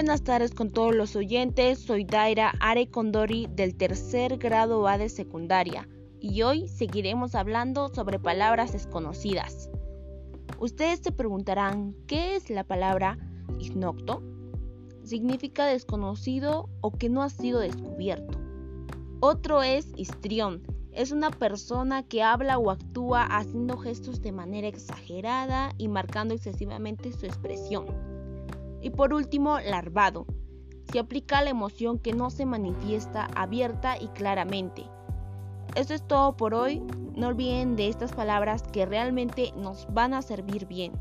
buenas tardes con todos los oyentes. Soy Daira Are Condori del tercer grado A de secundaria y hoy seguiremos hablando sobre palabras desconocidas. Ustedes se preguntarán, ¿qué es la palabra ignocto? Significa desconocido o que no ha sido descubierto. Otro es histrión. Es una persona que habla o actúa haciendo gestos de manera exagerada y marcando excesivamente su expresión. Y por último, larvado. Se aplica a la emoción que no se manifiesta abierta y claramente. Esto es todo por hoy. No olviden de estas palabras que realmente nos van a servir bien.